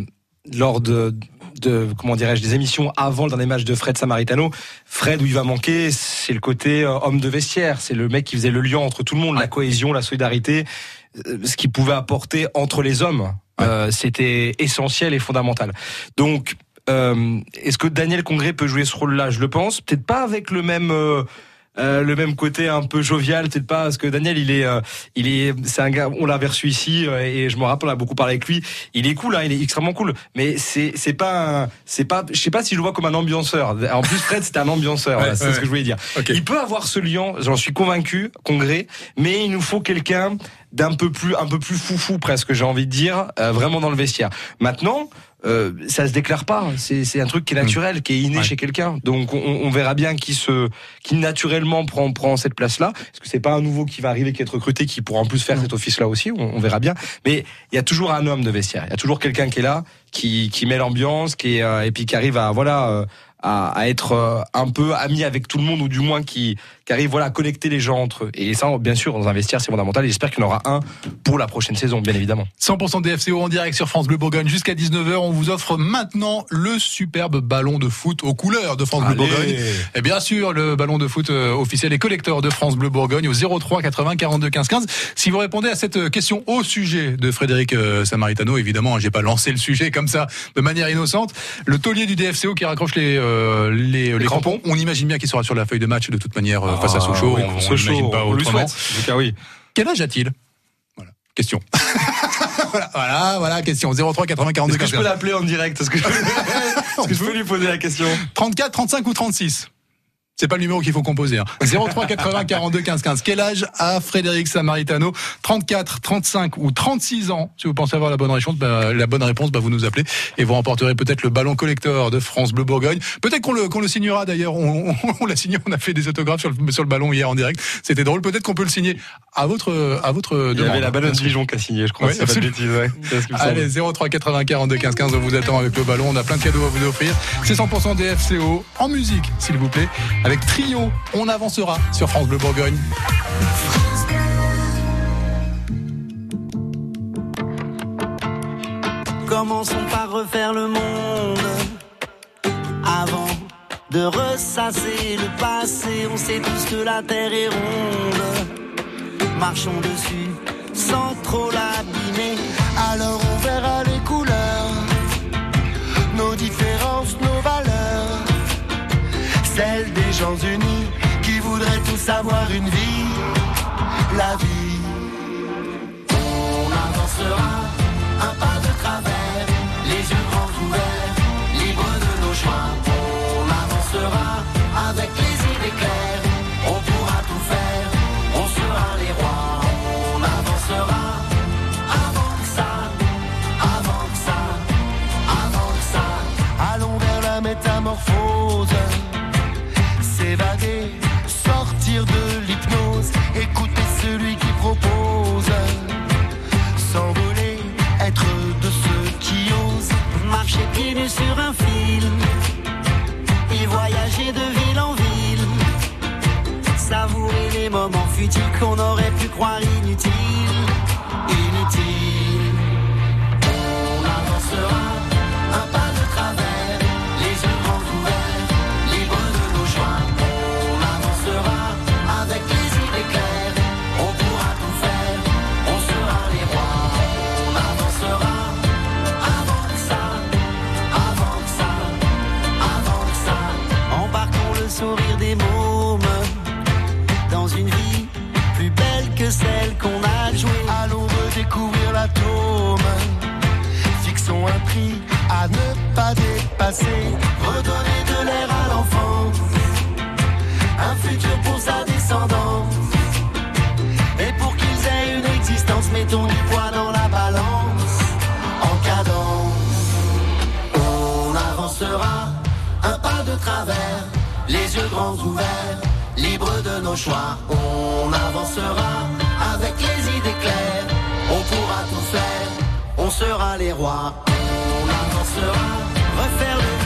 lors de, de comment dirais-je des émissions avant le dernier match de Fred Samaritano. Fred où il va manquer, c'est le côté euh, homme de vestiaire, c'est le mec qui faisait le lien entre tout le monde, la cohésion, la solidarité, euh, ce qu'il pouvait apporter entre les hommes. Euh, c'était essentiel et fondamental. Donc, est-ce que Daniel Congré peut jouer ce rôle-là? Je le pense. Peut-être pas avec le même euh, le même côté un peu jovial, peut-être pas, parce que Daniel, il est, euh, il est, c'est un gars, on l'a reçu ici euh, et je me rappelle, on a beaucoup parlé avec lui. Il est cool, hein, il est extrêmement cool, mais c'est, c'est pas, c'est pas, je sais pas si je le vois comme un ambianceur. En plus, Fred, c'était un ambianceur, c'est ce que je voulais dire. Il peut avoir ce lien, j'en suis convaincu, congrès, mais il nous faut quelqu'un d'un peu plus, un peu plus foufou presque, j'ai envie de dire, vraiment dans le vestiaire. Maintenant. Euh, ça se déclare pas. C'est un truc qui est naturel, qui est inné chez quelqu'un. Donc on, on, verra bien qui se, qui naturellement prend prend cette place-là. Est-ce que c'est pas un nouveau qui va arriver, qui est recruté, qui pourra en plus faire cet office-là aussi? On, on, verra bien. Mais il y a toujours un homme de vestiaire. Il y a toujours quelqu'un qui est là, qui, qui met l'ambiance, qui est, euh, et puis qui arrive à voilà. Euh, à, à, être un peu ami avec tout le monde ou du moins qui, qui arrive voilà à connecter les gens entre eux. Et ça, bien sûr, dans un vestiaire, c'est fondamental. Et j'espère qu'il y en aura un pour la prochaine saison, bien évidemment. 100% DFCO en direct sur France Bleu Bourgogne jusqu'à 19h. On vous offre maintenant le superbe ballon de foot aux couleurs de France Bleu Bourgogne. Et bien sûr, le ballon de foot euh, officiel et collecteur de France Bleu Bourgogne au 03 80 42 15 15. Si vous répondez à cette question au sujet de Frédéric euh, Samaritano, évidemment, j'ai pas lancé le sujet comme ça de manière innocente. Le taulier du DFCO qui raccroche les euh, les, les, crampons. On imagine bien qu'il sera sur la feuille de match de toute manière euh, face à Sochaux. Oui, on, Sochaux, pas on lui souhaite. oui. Quel âge a-t-il? Voilà, question. voilà, voilà, voilà, question. 03 80 42 Est-ce que je peux l'appeler en direct? Est-ce que, je... Est-ce que je peux lui poser la question? 34, 35 ou 36 c'est pas le numéro qu'il faut composer. Hein. 03 80 42 15 15. Quel âge a Frédéric Samaritano? 34, 35 ou 36 ans? Si vous pensez avoir la bonne réponse, bah, la bonne réponse, bah, vous nous appelez et vous remporterez peut-être le ballon collector de France Bleu Bourgogne. Peut-être qu'on le, qu'on le signera d'ailleurs. On, on, l'a signé. On a fait des autographes sur le, sur le ballon hier en direct. C'était drôle. Peut-être qu'on peut le signer à votre à votre demande. Il y avait la ballonne Dijon qui a signé, je crois. Ouais, pas de bêtises, ouais. Allez, 03 80 42 15 15. On vous attend avec le ballon. On a plein de cadeaux à vous offrir. C'est 100% DFCO en musique, s'il vous plaît, avec Trio. On avancera sur France Bleu Bourgogne. Commençons par refaire le monde avant de ressasser le passé. On sait tous que la terre est ronde. Marchons dessus sans trop l'abîmer. Alors on verra Celles des gens unis qui voudraient tous avoir une vie, la vie. On avancera un pas de travers, les yeux grands ouverts, libres de nos choix. Qu'on aurait pu croire un pas de travers, les yeux grands ouverts, libres de nos choix. On avancera avec les idées claires, on pourra tout faire, on sera les rois. On avancera, refaire le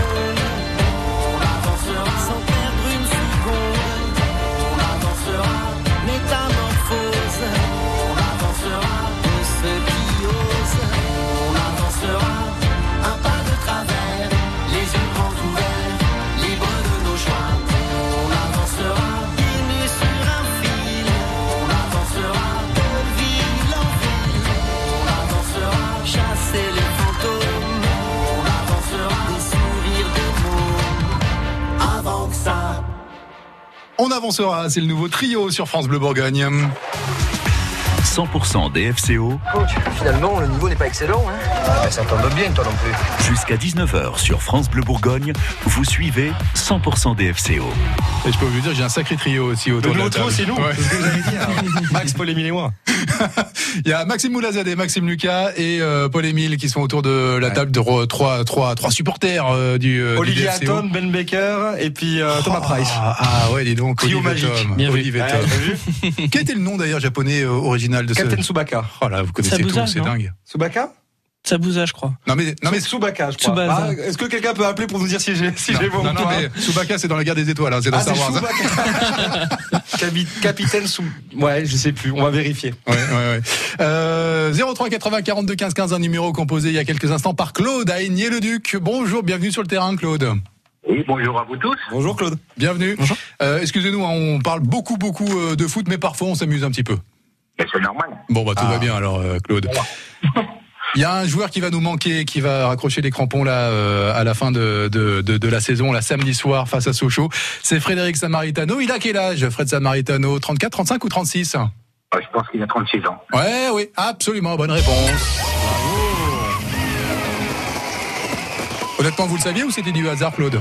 On avancera, c'est le nouveau trio sur France Bleu Bourgogne. 100% DFCO Coach, finalement, le niveau n'est pas excellent. Hein ça tombe bien, toi non plus. Jusqu'à 19h sur France Bleu Bourgogne. Vous suivez 100% DFCO. Et je peux vous dire, j'ai un sacré trio aussi autour Le de la trio, c'est nous. Ouais. C'est ce que j'allais dire. Max, Paul, Émile et moi. Il y a Maxime Moulazadeh, Maxime Lucas et euh, Paul Émile qui sont autour de la table de ro- trois, trois, trois supporters euh, du, euh, du Olivier. Hatton, Ben Baker et puis euh, Thomas Price. Ah, ah ouais, dis donc, Trio Olivier magique. Tom. Bien vu. Olivier Tom. Quel était le nom d'ailleurs japonais euh, original de Captain ce... Tsubaka. Oh là, vous connaissez Sabuza, tout, c'est dingue. Tsubaka? Sabouza, je crois. Non mais, non mais, Tsubaka, je crois. Ah, Est-ce que quelqu'un peut appeler pour nous dire si j'ai si j'ai bon non, non, mais Tsubaka c'est dans la guerre des étoiles, hein, c'est dans Ah, Star Wars. hein. Capitaine sous. Ouais, je sais plus. On va vérifier. Ouais, ouais, ouais. Euh, 03 80 42 15 15, un numéro composé il y a quelques instants par Claude à Aigné-le-Duc. Bonjour, bienvenue sur le terrain, Claude. Oui, bonjour à vous tous. Bonjour Claude. Bienvenue. Euh, Excusez-nous, hein, on parle beaucoup, beaucoup euh, de foot, mais parfois on s'amuse un petit peu. C'est normal. Bon, bah tout Ah. va bien alors, euh, Claude. Il y a un joueur qui va nous manquer, qui va raccrocher les crampons là euh, à la fin de, de, de, de la saison, la samedi soir face à Sochaux. C'est Frédéric Samaritano. Il a quel âge, Fred Samaritano? 34, 35 ou 36 Ah, Je pense qu'il a 36 ans. Ouais, oui, absolument, bonne réponse. Honnêtement, vous le saviez ou c'était du hasard, Claude?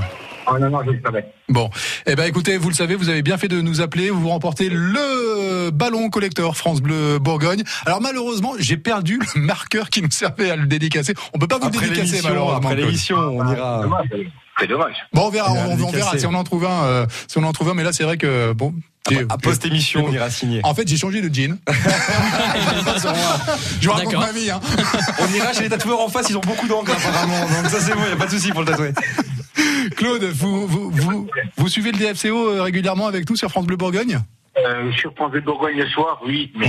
Oh non, non, je le savais. Bon, eh ben écoutez, vous le savez, vous avez bien fait de nous appeler. Vous remportez le ballon collector France Bleu Bourgogne. Alors malheureusement, j'ai perdu le marqueur qui nous servait à le dédicacer. On peut pas vous le Après dédicacer malheureusement. après l'émission, on ira. Dommage, C'est dommage. Bon, on verra, on, on verra si on en trouve un. euh, si on en trouve un, mais là c'est vrai que bon. j'ai- À post émission, on ira signer. En fait, j'ai changé de jean. Je vous raconte ma vie. Hein. On ira chez les tatoueurs en face, ils ont beaucoup d'encre apparemment. Donc ça c'est bon, il n'y a pas de souci pour le tatouer. Claude, vous, vous, vous, vous suivez le DFCO euh, régulièrement avec nous sur France Bleu Bourgogne? Euh, sur France de Bourgogne le soir, oui, mais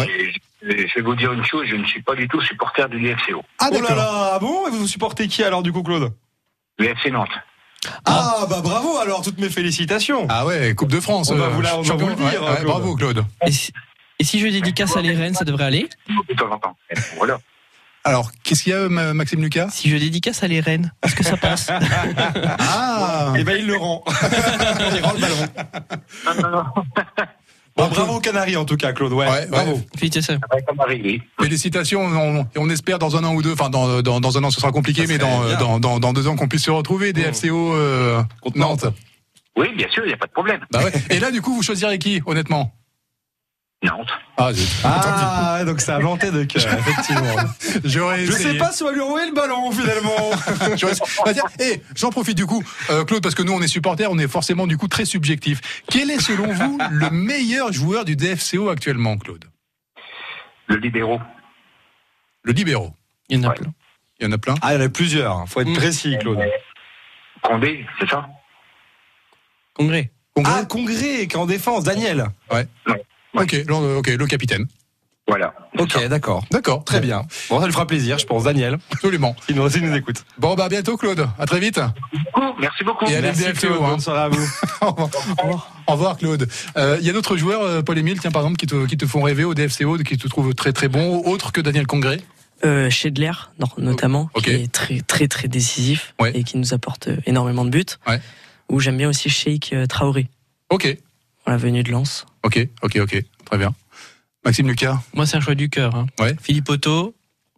je je vais vous dire une chose, je ne suis pas du tout supporter du DFCO. Ah, oh là là, ah bon? Et vous supportez qui alors du coup, Claude? Le FC Nantes. Ah, bah bravo alors, toutes mes félicitations. Ah ouais, Coupe de France. On va euh, vous la- on va vous le dire, Ouais, ouais, Claude. bravo Claude. Et si, et si je dédicace à les Rennes, ça devrait aller? De temps en temps. Voilà. Alors, qu'est-ce qu'il y a, Ma- Maxime Lucas? Si je dédicace à les Rennes, est-ce que ça passe? Ah Et ben il le rend. il rend le ballon. Non, non, non. Bon, bravo aux Canaries en tout cas, Claude. Ouais, Ouais, bravo. ouais. Félicitations. Félicitations, on, on espère dans un an ou deux, enfin dans, dans, dans un an ce sera compliqué, Ça mais dans, bien. dans, dans, dans deux ans qu'on puisse se retrouver, DFCO euh, Contre Nantes. Nantes. Oui, bien sûr, il n'y a pas de problème. Bah ouais. Et là du coup vous choisirez qui, honnêtement? Nantes. Ah. Ah, donc ça a planté de cœur, effectivement. Je essayé. sais pas si on va lui envoyer le ballon finalement. J'en profite du coup, euh, Claude, parce que nous on est supporters, on est forcément du coup très subjectif. Quel est selon vous le meilleur joueur du DFCO actuellement, Claude? Le libéraux. Le libéraux. Il y en a Ouais. plein. Il y en a plein. Ah, il y en a plusieurs. Faut être précis, Claude. Condé, c'est ça? Congrès. Congrès Ah, Congrès, qui est en défense, Daniel. Ouais. Ouais. Ok, le, ok, le capitaine. Voilà. Ok, d'accord. D'accord. Très bien. Bon, ça lui fera plaisir, je pense, Daniel. Absolument. Il nous, il nous écoute. Bon, bah à bientôt, Claude. À très vite. Merci beaucoup. Et allez, Merci, Claude. hein. Bonne soirée à vous. Au revoir. Au revoir, Claude. Euh, Il y a d'autres joueurs, euh, Paul-Émile, tiens, par exemple, qui te, qui te font rêver au DFCO, qui te trouvent très très bons, autres que Daniel Congrès Euh, Schedler, no- notamment, qui est très très très décisif Ouais. et qui nous apporte euh, énormément de buts. Ouais. Ou j'aime bien aussi Sheikh euh, Traoré, Ok, la venue de Lens. ok, ok, ok. Très bien. Maxime Lucas Moi, c'est un choix du cœur. hein. Ouais. Philippe Otto,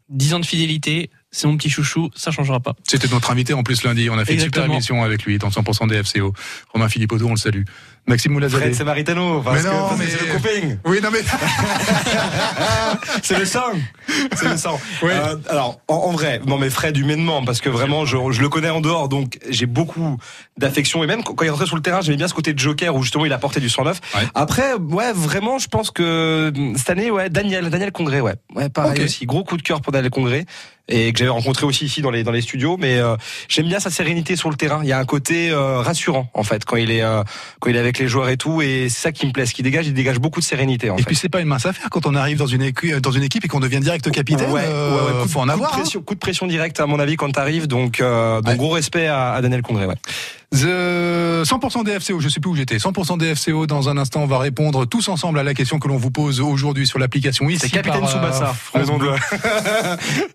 10 ans de fidélité, c'est mon petit chouchou, ça changera pas. C'était notre invité en plus lundi. On a fait une super émission avec lui dans 100% DFCO. Romain Philippotto, on le salue. Maxime Fred Moulazadeh. Samaritano. Mais non, mais- c'est le copain. Oui, non mais. C'est le sang. C'est le sang. Oui. Euh, alors, en, en vrai, non mais Fred humainement, parce que vraiment, je, je le connais en dehors, donc j'ai beaucoup d'affection. Et même quand il est rentré sur le terrain, j'aimais bien ce côté de Joker où justement il apportait du 109. Ouais. Après, ouais, vraiment, je pense que hum, cette année, ouais, Daniel, Daniel Congrès, ouais, ouais, pareil Ok. aussi, gros coup de cœur pour Daniel Congrès et que j'avais rencontré aussi ici dans les dans les studios. Mais euh, j'aime bien sa sérénité sur le terrain. Il y a un côté euh, rassurant en fait quand il est euh, quand il est avec les joueurs et tout. Et c'est ça qui me plaît. Ce qu'il dégage, il dégage beaucoup de sérénité en Et fait. puis c'est pas une mince affaire quand on arrive dans une, écu- dans une équipe et qu'on devient direct capitaine. Ouais, euh, ouais, ouais, coup, faut en coup avoir. De hein. pression, coup de pression directe à mon avis quand t'arrives. Donc, euh, donc Ouais. gros respect à, à Daniel Congrès. Ouais. The 100% DFCO, je sais plus où j'étais. 100% DFCO, dans un instant, on va répondre tous ensemble à la question que l'on vous pose aujourd'hui sur l'application ici. C'est Capitaine par, euh, Tsubasa, France le nom Bleu. de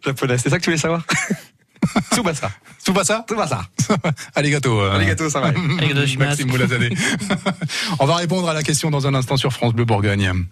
japonais. C'est ça que tu voulais savoir Tsubasa. Tsubasa Tsubasa. Arigato. euh, Arigato, ça va. Arigato. Maxime Moulazadeh. on va répondre à la question dans un instant sur France Bleu Bourgogne.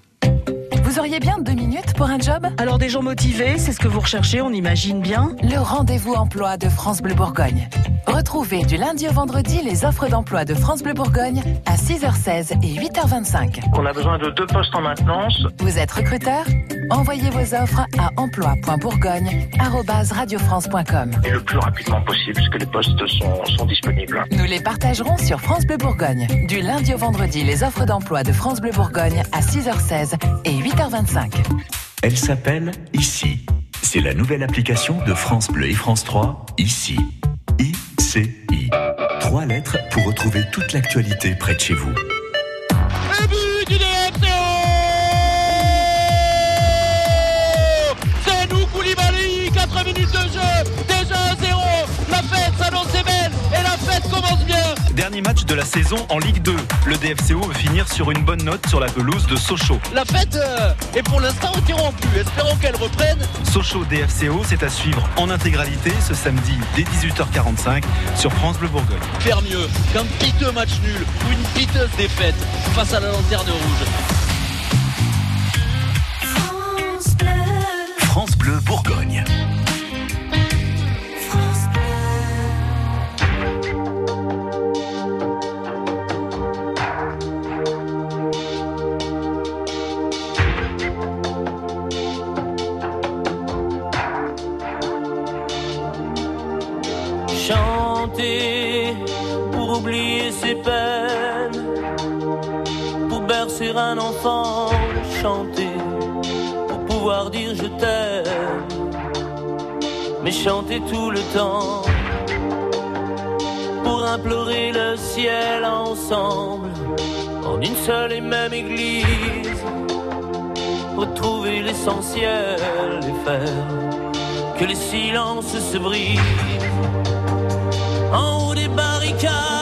Vous auriez bien deux minutes pour un job Alors des gens motivés, c'est ce que vous recherchez, on imagine bien. Le rendez-vous emploi de France Bleu Bourgogne. Retrouvez du lundi au vendredi les offres d'emploi de France Bleu Bourgogne à 6h16 et 8h25. On a besoin de deux postes en maintenance. Vous êtes recruteur Envoyez vos offres à emploi.bourgogne@radiofrance.com. Et le plus rapidement possible, puisque les postes sont, sont disponibles. Nous les partagerons sur France Bleu Bourgogne. Du lundi au vendredi, les offres d'emploi de France Bleu Bourgogne à 6h16 et 8h25. Elle s'appelle Ici. C'est la nouvelle application de France Bleu et France 3, Ici. ICI. Trois lettres pour retrouver toute l'actualité près de chez vous. Le but du DFCO C'est nous Koulibaly, 4 minutes de jeu, déjà 1-0. La fête s'annonçait belle et la fête commence bien. Dernier match de la saison en Ligue 2. Le DFCO veut finir sur une bonne note sur la pelouse de Sochaux. La fête euh, est pour l'instant interrompue. Espérons qu'elle reprenne. Sochaux DFCO, c'est à suivre en intégralité ce samedi dès 18h45 sur France Bleu Bourgogne. Faire mieux qu'un piteux match nul ou une piteuse défaite face à la lanterne rouge. France Bleu Bourgogne. Oublier ses peines, pour bercer un enfant, chanter pour pouvoir dire je t'aime, mais chanter tout le temps pour implorer le ciel ensemble en en une seule et même église. Retrouver l'essentiel et faire que les silences se brisent. En haut des barricades,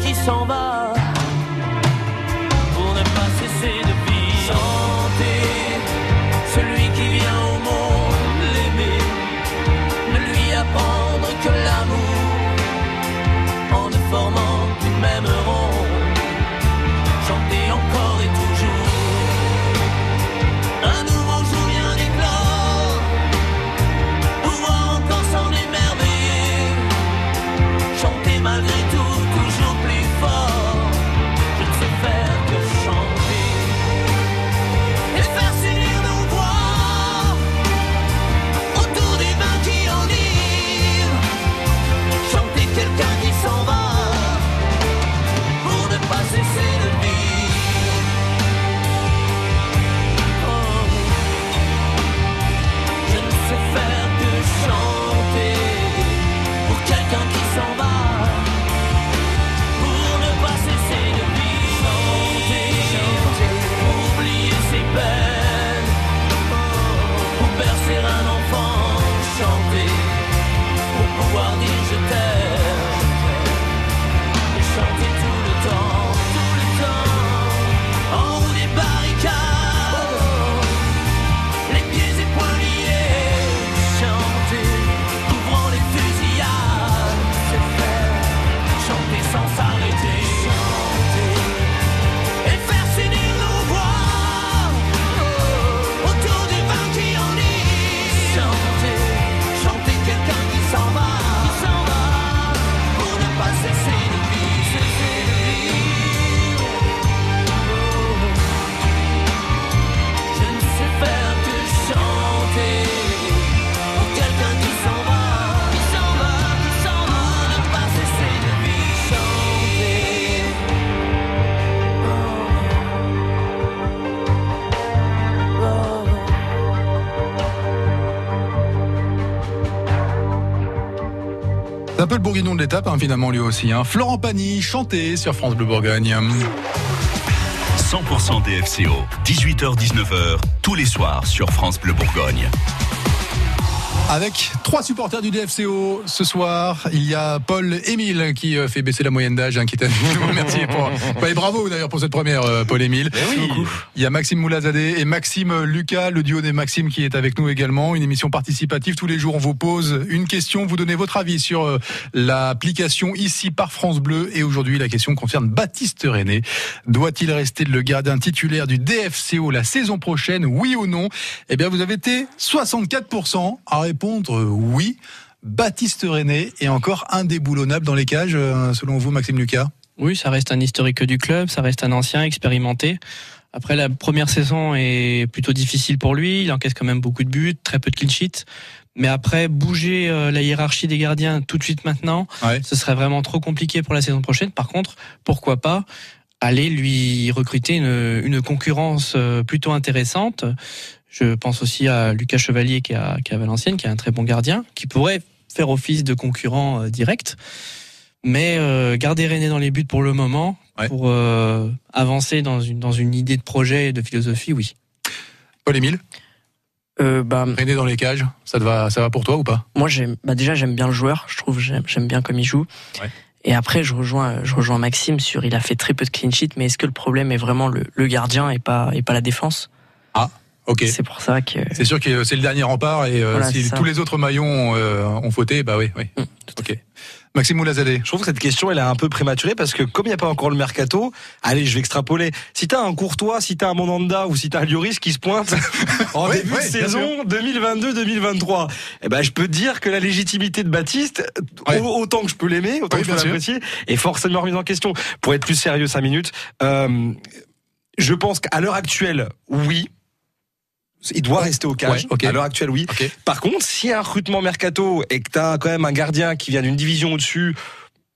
Qui s'en va bourguignon de l'étape, hein, finalement, lui aussi. hein. Florent Pagny, chanté sur France Bleu Bourgogne. 100% DFCO, 18h-19h, tous les soirs sur France Bleu Bourgogne. Avec trois supporters du DFCO ce soir, il y a Paul Émile qui euh, fait baisser la moyenne d'âge, hein, qui est avec nous. Merci pour, bah, et bravo d'ailleurs pour cette première, euh, Paul Émile. Il y a Maxime Moulazadeh et Maxime Lucas, le duo des Maxime qui est avec nous également. Une émission participative tous les jours. On vous pose une question, vous donnez votre avis sur euh, l'application ici par France Bleu. Et aujourd'hui, la question concerne Baptiste René. Doit-il rester le gardien titulaire du DFCO la saison prochaine, oui ou non? Eh bien, vous avez été 64% à répondre euh, oui. Baptiste René est encore indéboulonnable dans les cages, euh, selon vous, Maxime Lucas? Oui, ça reste un historique du club, ça reste un ancien expérimenté. Après, la première saison est plutôt difficile pour lui. Il encaisse quand même beaucoup de buts, très peu de clean sheets. Mais après, bouger euh, la hiérarchie des gardiens tout de suite maintenant, ce serait vraiment trop compliqué pour la saison prochaine. Par contre, pourquoi pas aller lui recruter une, une concurrence plutôt intéressante. Je pense aussi à Lucas Chevalier qui est à, qui est à Valenciennes, qui est un très bon gardien, qui pourrait faire office de concurrent euh, direct. Mais euh, garder René dans les buts pour le moment, pour euh, avancer dans une, dans une idée de projet et de philosophie, oui. Paul Émile euh, bah, René dans les cages, ça, te va, ça va pour toi ou pas? Moi, j'aime, bah déjà, j'aime bien le joueur. Je trouve, j'aime, j'aime bien comme il joue. Et après, je rejoins, je rejoins Maxime sur, il a fait très peu de clean sheet, mais est-ce que le problème est vraiment le, le gardien et pas, et pas la défense? Ah, ok. C'est pour ça que. C'est sûr que c'est le dernier rempart et euh, Voilà, si tous les autres maillons euh, ont fauté, bah oui, oui. ok. Maxime Moulazadeh. Je trouve que cette question elle est un peu prématurée parce que comme il n'y a pas encore le mercato, allez, je vais extrapoler. Si t'as un Courtois, si t'as un Mondanda ou si t'as un Lloris qui se pointe en Oui, début oui, de saison 2022-2023, eh ben je peux te dire que la légitimité de Baptiste, au- autant que je peux l'aimer, autant Oui, que je peux l'apprécier, est forcément remise en question. Pour être plus sérieux, 5 minutes. euh, je pense qu'à l'heure actuelle, oui. Il doit rester au cage. Ouais, ok. À l'heure actuelle, oui. Par contre, s'il y a un recrutement mercato et que tu as quand même un gardien qui vient d'une division au-dessus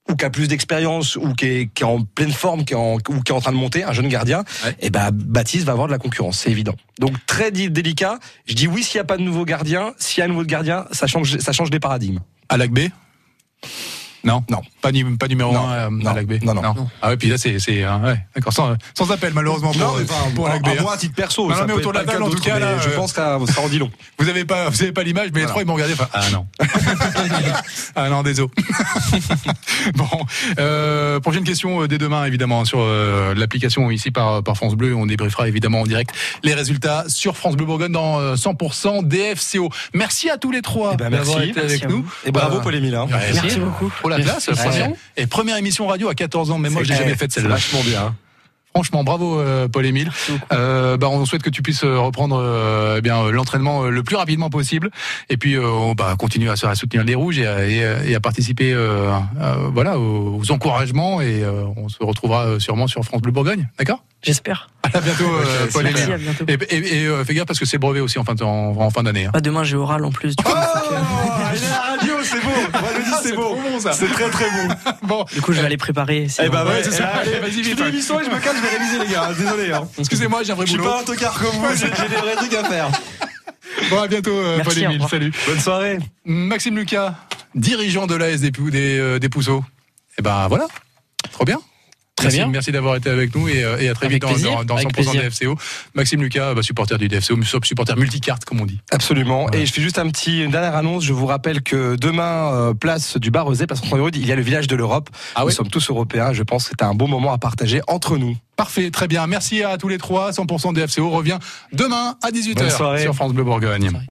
ou qui a plus d'expérience ou qui est, qui est en pleine forme, qui est en, ou qui est en train de monter, un jeune gardien, et ben Baptiste va avoir de la concurrence, c'est évident. Donc très délicat. Je dis oui s'il n'y a pas de nouveau gardien. S'il y a un nouveau gardien, ça change, ça change des paradigmes. À B Non Non. Pas, nu- pas numéro 1 à Lac Non, non. Ah ouais, puis là, c'est. c'est, euh, ouais, D'accord, sans, sans appel, malheureusement, pour, Non, mais enfin, pour à- Lac B. à moi, à titre perso, Non, non, ça mais autour de la table, en tout cas, là. je euh, pense que ça, ça en dit long. Vous avez pas, vous avez pas l'image, mais les trois, ils m'ont regardé. enfin, ah non. ah non, désolé. bon, euh, prochaine question euh, dès demain, évidemment, sur euh, l'application ici par, par France Bleu. On débriefera évidemment en direct les résultats sur France Bleu Bourgogne dans euh, 100% DFCO. Merci à tous les trois Eh ben, d'avoir merci. été Merci avec à nous. Et bravo, Euh, Paul Émile, hein. Merci beaucoup. Pour la classe, première- et première émission radio à 14 ans, mais moi j'ai jamais fait celle-là. vachement bien. Franchement, bravo euh, Paul-Émile. Euh, bah, on souhaite que tu puisses euh, reprendre euh, eh bien l'entraînement le plus rapidement possible, et puis euh, on bah, continuer à, soutenir les rouges et à, et à- et à participer, euh, euh, voilà, aux, aux encouragements. Et euh, on se retrouvera sûrement sur France Bleu Bourgogne, d'accord? J'espère. À bientôt, euh, Paul-Émile. merci, à bientôt. Et, et- et, euh, fais gaffe parce que c'est brevet aussi en fin de, en, en fin d'année. hein. Bah, demain, j'ai oral en plus. Du coup, à la radio, c'est je le dis, c'est très très beau. bon, du coup, je vais aller préparer. Eh sinon- ben ouais, c'est ça. allez, Vas-y, je vite, finis ouais. l'émission et je me je vais réviser les gars. Désolé. Hein. Excusez-moi, j'ai un vrai Je suis boulot. pas un tocard comme vous, j'ai des vrais trucs à faire. Bon, à bientôt, euh, Paul-Émile. Salut. Bonne soirée. Maxime Lucas, dirigeant de l'AS des, des, euh, des Pousseaux. Et ben voilà, trop bien. Très merci, bien. merci d'avoir été avec nous et, euh, et à très Avec vite dans, plaisir, dans, dans avec 100% plaisir. DFCO. Maxime Lucas, bah, supporter du DFCO, supporter multicarte comme on dit. Absolument. Et je fais juste un petit, une dernière annonce. Je vous rappelle que demain, euh, place du Bar-Rosé, parce qu'en il y a le village de l'Europe. Ah Nous sommes tous européens. Je pense que c'est un bon moment à partager entre nous. Parfait, très bien. Merci à tous les trois. 100% DFCO revient demain à 18h Bonne soirée. sur France Bleu Bourgogne.